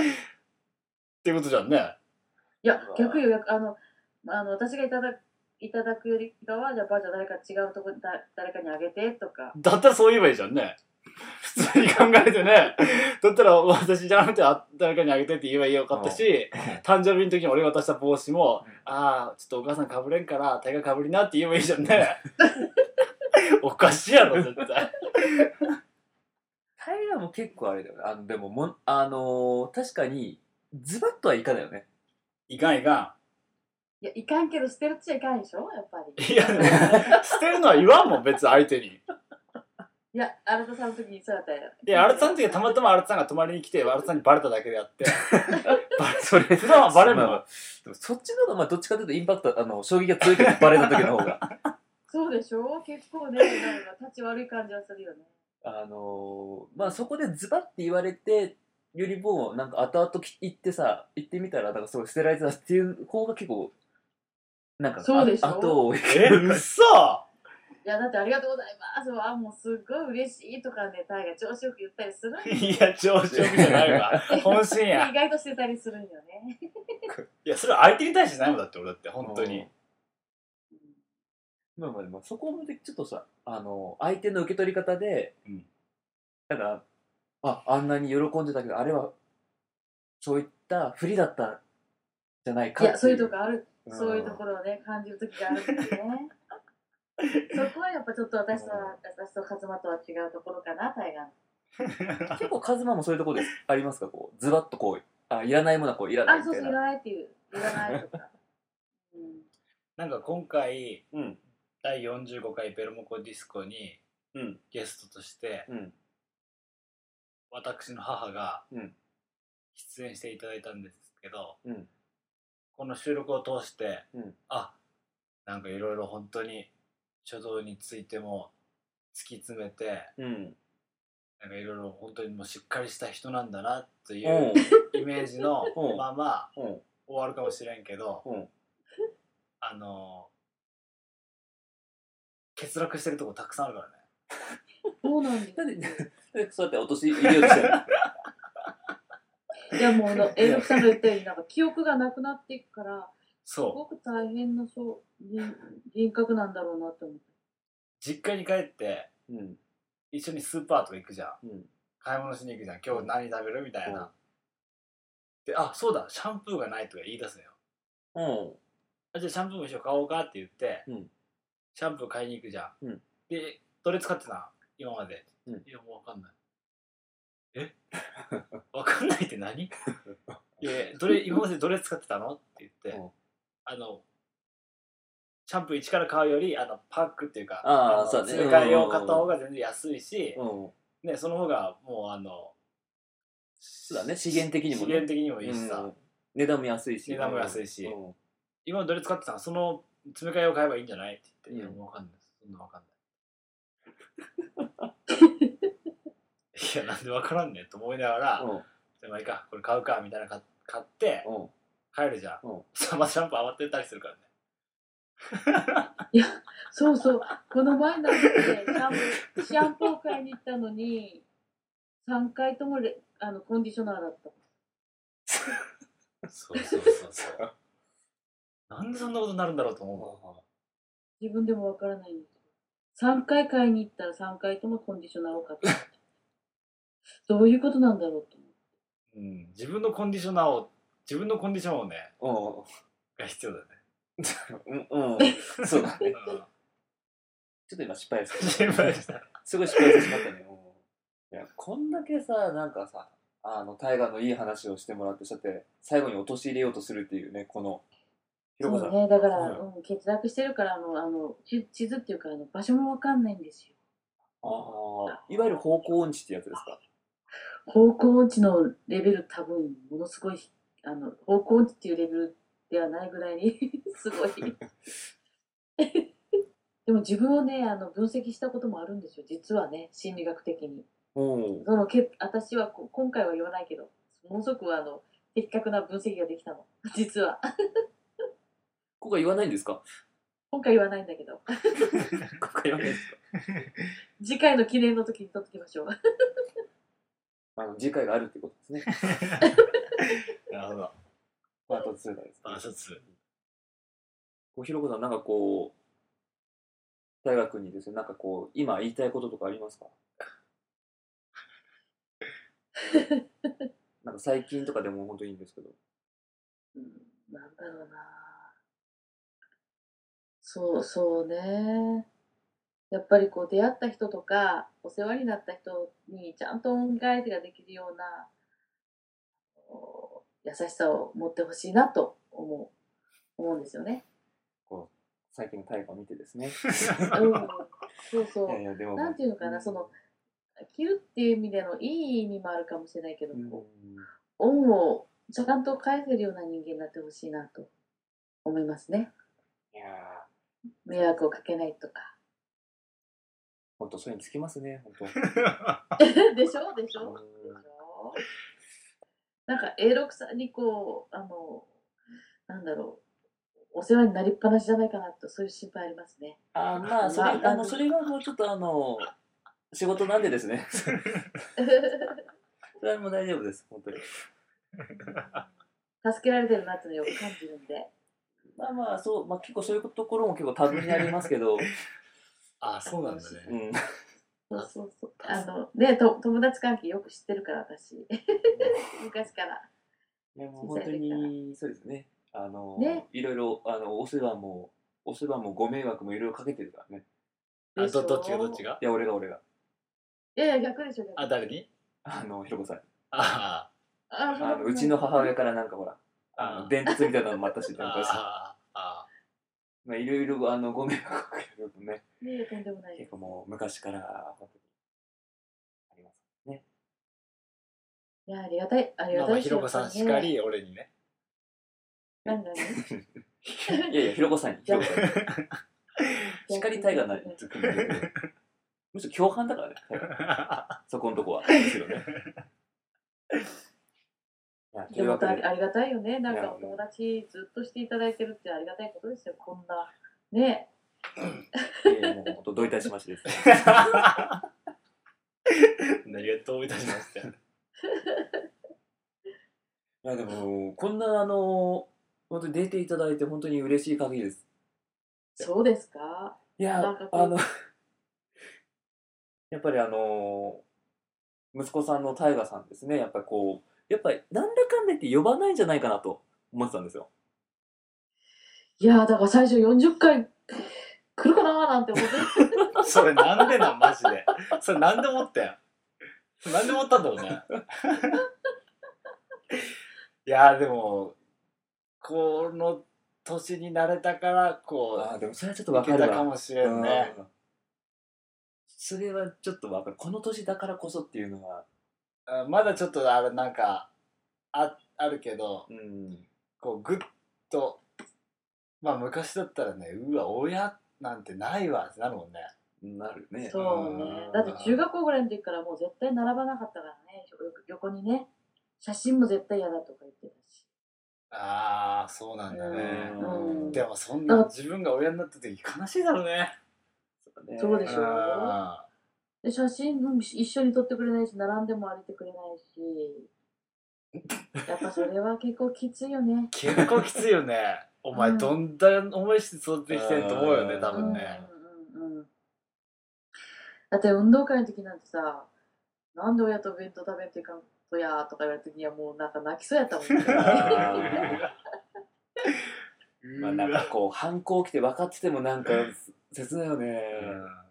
ん っていうことじゃんね。いや逆よ逆あのあの私がいただいただくよりかはじゃあばあちゃん誰か違うとこにだ誰かにあげてとか。だったらそう言えばいいじゃんね普通に考えてね。だったら私じゃなくてあ誰かにあげてって言えばよ。かったし誕生日の時に俺が渡した帽子もああちょっとお母さんかぶれんから大概かぶりなって言えばいいじゃんね。おかしいやろ絶対。タイガーも結構あれだよね。あのでももんあのー確かにズバッとはいかないよね。いかんいかいやいかんけど捨てるっちゃいかんでしょやっぱり。んいやでも捨てるのは言わんもん別に相手にいや新田さんの時にそうやったよ。で新田さんの時はたまたま新田さんが泊まりに来て新田さんにバレただけであって。バ レそれ普段はバレるの？まあまあでもそっちの方がまあどっちかというとインパクトあの衝撃が強いけどバレた時の方が。そうでしょ？結構ねなんか立ち悪い感じはするよね。あのーまあそこでズバッて言われてよりもなんか後々き行ってさ行ってみたらなんかすごい捨てられてたっていう方が結構なんかそうでしょ？あ後をえ嘘！いやだってありがとうございますわもうすっごい嬉しいとかねタイが調子よく言ったりするんよ。いや調子よくじゃないわ。本心や。意外としてたりするんよね。いやそれは相手に対してないもんだって俺だって本当に。まあまあまあそこもでちょっとさあの相手の受け取り方で、うん。だからああんなに喜んでたけどあれはそういったふりだったんじゃないかっていやそういうとこある。うん。そういうところをね感じる時があるんですね そこはやっぱちょっと私とは私と勝間とは違うところかなタイガー結構カズマもそういうところでありますか？こうズバッとこうあいらないものはこういらないあそうそういらないっていういらないとか、うん、なんか今回うん。第45回ベロモコディスコにうん。ゲストとしてうん。私の母がうん。出演していただいたんですけど、うん。この収録を通して、うん。あなんかいろいろ本当に書道についても突き詰めてうん。なんかいろいろ本当にもうしっかりした人なんだなというイメージのうん。ままうん。終わるかもしれんけどうん。あの欠落してるとこたくさんあるからね。そうなんです。なんそうやって落とし入れようとしてるの？いやもうあの永六さんが言ったようになんか記憶がなくなっていくからすそう。ごく大変なそう人人格なんだろうなって思って。実家に帰ってうん。一緒にスーパーとか行くじゃん。うん。買い物しに行くじゃん。今日何食べるみたいうん。なであそうだ。シャンプーがないとか言い出すのよ。うん。あじゃあシャンプーも一緒買おうかって言って、うん。シャンプー買いに行くじゃん、うん。でどれ使ってた今まで、うん。いやもうわかんない。え？わかんないって何？いやどれ今までどれ使ってたの？って言って、うんあのシャンプー一から買うよりあのパックっていうかのあーそうだね。詰め替え用買った方が全然安いし、うん。ね、その方がもうあのそうだね。資源的にもね。資源的にもいいしさ、うん。値段も安いし。値段も安いし。うん。今どれ使ってたの？その詰め替えを買えばいいんじゃない？って言って、うん。いやもうわかんない。ですそんなわかんない。いやなんでわからんねんと思いながら、うん。まあいいかこれ買うかみたいな買ってうん帰るじゃん、うん。そしたらまたシャンプー余ってたりするからね。そうそう。この前なんてシャンプーシャンプーを買いに行ったのに3回ともレあのコンディショナーだった。そうそうそうそう。なんでそんなことになるんだろうと思うわ自分でもわからないんです3回買いに行ったら3回ともコンディショナーを買った。どういうことなんだろうと思って。うん、自分のコンディショナーを自分のコンディションをねうが必要だね。んうん。うん。そうだね。うん。ちょっと今失敗です心配した。すごい失敗してしまったね。うん。いや、こんだけさ、なんかさ、あの、大河のいい話をしてもらって、そうやって最後に陥れようとするっていうね、この。そうね、だから、はいうん、欠落してるから、あの、あの地地図っていうか、あの場所もわかんないんですよ。ああ、いわゆる方向音痴ってやつですか？方向音痴のレベル多分、ものすごい、あの、方向音痴っていうレベルではないぐらいに、すごい。でも自分をね、あの、分析したこともあるんですよ。実はね、心理学的に。うん。そのけ私はこ今回は言わないけど、ものすごくあの、的確な分析ができたの。実は。ここは言わないんですか？今回言わないんだけど、ここは言わないんですか？次回の記念の時に撮っておきましょう。あの、次回があるってことですね。なるほど。パート2がです、ね。パート2こうひろこさん、なんかこう、大学にですね、なんかこう、今言いたいこととかありますか？なんか最近とかでも本当にいいんですけど。うんなんだろうな。そうそうね。やっぱりこう出会った人とかお世話になった人にちゃんと恩返しができるような優しさを持ってほしいなと思う思うんですよね。最近の大河を見てですね。うん、そうそいやいうや。なんていうのかなその切るっていう意味でのいい意味もあるかもしれないけど、うん、こう恩をちゃんと返せるような人間になってほしいなと思いますね。いやー、迷惑をかけないとか。本当それにつきますね、本当。でしょ？でしょ？うんでしょ？なんか A6 さんにこうあのなんだろうお世話になりっぱなしじゃないかなとそういう心配ありますね。あーまあ、それ、まああの、それはもうちょっとあの、仕事なんでですね。それはもう大丈夫です、本当に。助けられてるなっていうのをよく感じるんで。まあまあ、そう、まあ結構そういうところも結構多分にありますけど、ああそうなんだうねん。そうそうそう。あのねと友達関係よく知ってるから私。昔から。いやもう本当にそうですね。あの、ね。いろいろあのお世話もお世話もご迷惑もいろいろかけてるからね。あどどっちがどっちが？いや俺が俺が。いやいや逆でしょ逆あ誰に？あのひろこさん。あああのうちの母親からなんかほらああの伝達みたいなのもあったし、あなん。かああまあいろいろあのご迷惑をかけるとね、ねえとんでもない結構もう昔から本当にありますね。いやありがたいありまあまあがたいひろこさんしかり俺にね何何 いやいやひろこさんにひろこさんに叱りたいがないってくるんだけどむしろ共犯だからね。そこのとこは。ですよね。いやといでもうわけでありがたいよね。なんいやかお友達ずっとしていただいてるってありがたいことですよ。こんな。ねいもう本当どういたしましてです。何がどういたしましていやでもこんなあの本当に出ていただいて本当に嬉しい限りです。そうですか？いやなんかこうあのやっぱりあの息子さんの大河さんですねやっぱりこうやっぱりなんだかんだ言って呼ばないんじゃないかなと思ってたんですよ。いやーだから最初40回来るかなーなんて思って。それなんでなんマジでそれなんで思ったよなんで思ったんだろうね いやでもこの年になれたからこあーでもそれはちょっとわかるわ。かもしれんねうんそれはちょっとわかる。この年だからこそっていうのは。あまだちょっとあれなんかああるけどうん。こうグッとまあ昔だったらねうわ親なんてないわってなるもんねなるね。そうね。だって中学校ぐらいの時からもう絶対並ばなかったからね。よ横にね。写真も絶対嫌だとか言ってたし。ああそうなんだねうんでもそんな自分が親になった時悲しいだろうねそうだねそうでしょあで写真も一緒に撮ってくれないし、並んでも歩いてくれないし。やっぱそれは結構きついよね。結構きついよね。お前うん。どんだ思いして育ってきてんと思うよね多分ね。うんうんうんだって運動会の時なんてさ、なんで親と弁当食べんといかんとやとか言われた時にはもうなんか泣きそうやったもんね。まあなんかこう反抗期って分かっててもなんか切ないよね、いやー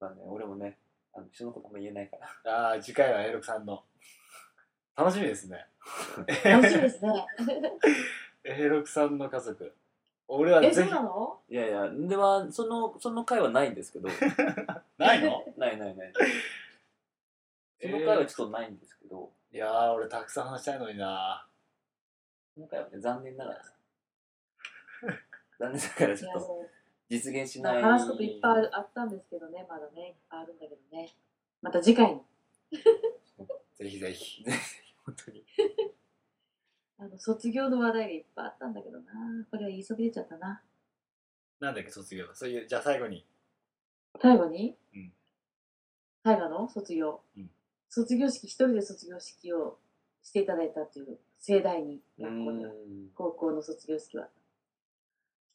まあね俺もねあの人のことも言えないから。ああ次回は A6 さんの。楽しみですね。楽しみですね。A6 さんの家族。俺はえ、そうなの？いやいやではそのその回はないんですけど。ないの？ないないない。その回はちょっとないんですけど、いやー俺たくさん話したいのにな。その回はね残念ながら。残念ながらちょっと実現しない話すこといっぱいあったんですけどね、まだね、いっぱいあるんだけどね。また次回に。ぜひぜひ 本当にあの卒業の話題がいっぱいあったんだけどな。これは言いそびれちゃったな。なんだっけ卒業そういうじゃあ最後に最後に、うん最後の卒業、うん卒業式、一人で卒業式をしていただいたっていう盛大に、う学校にはん高校の卒業式は。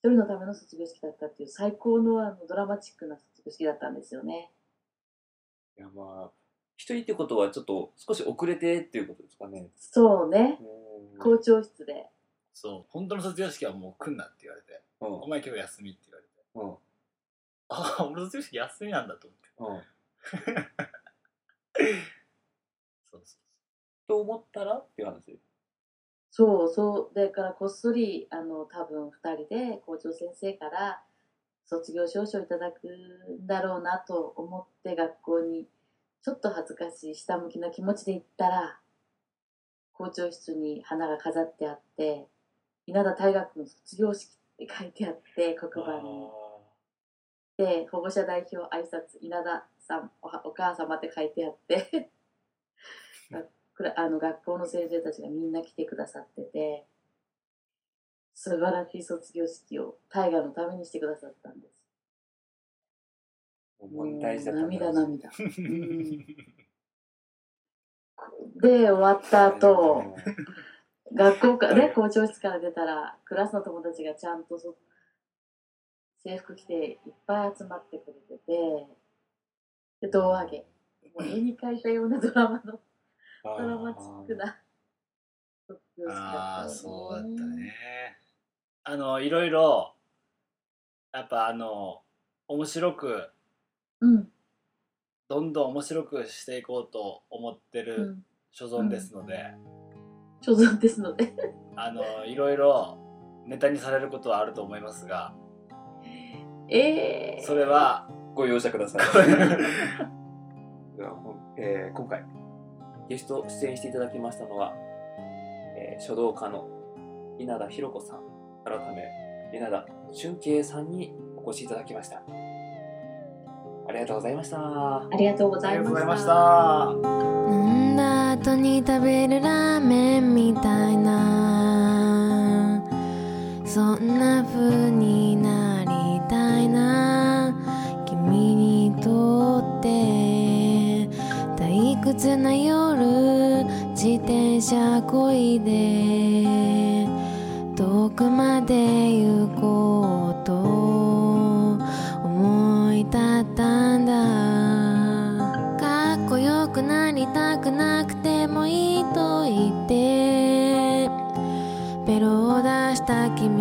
一人のための卒業式だったっていう最高のあのドラマチックな卒業式だったんですよね。いやまあ一人ってことはちょっと少し遅れてっていうことですかね。そうね、うん。校長室で。そう。本当の卒業式はもう来んなって言われて。お前今日休みって言われて。うん。ああ俺卒業式休みなんだと思って。うん。そうそと思ったらっていう話？そうそう、だからこっそり、あの、多分二人で校長先生から卒業証書をいただくんだろうなと思って学校にちょっと恥ずかしい下向きな気持ちで行ったら、校長室に花が飾ってあって、稲田大学の卒業式って書いてあって、黒板に。で、保護者代表挨拶、稲田さんおは、お母様って書いてあって、あくらあの学校の先生たちがみんな来てくださってて、素晴らしい卒業式を大河のためにしてくださったんです。涙涙。うんで、終わった後、学校からね、校長室から出たら、クラスの友達がちゃんとそ制服着ていっぱい集まってくれてて、で、胴上げ。もう絵に描いたようなドラマの、ドラマチックな。ああそうだったね。あのいろいろやっぱあの面白くうん。どんどん面白くしていこうと思ってうるん。所存ですので、所存ですので。あのいろいろネタにされることはあると思いますが。ええそれはご容赦ください。えー今回ゲスト出演していただきましたのは、えー書道家の稲田博子さん。改め稲田俊慶さんにお越しいただきました。ありがとうございました。ありがとうごあざいまし。た。飲んだ後に食べるラーメンみたいな。そんな風にな屈な夜自転車こいで遠くまで行こうと思い立ったんだ。かっこよくなりたくなくてもいいと言って。ベロを出した君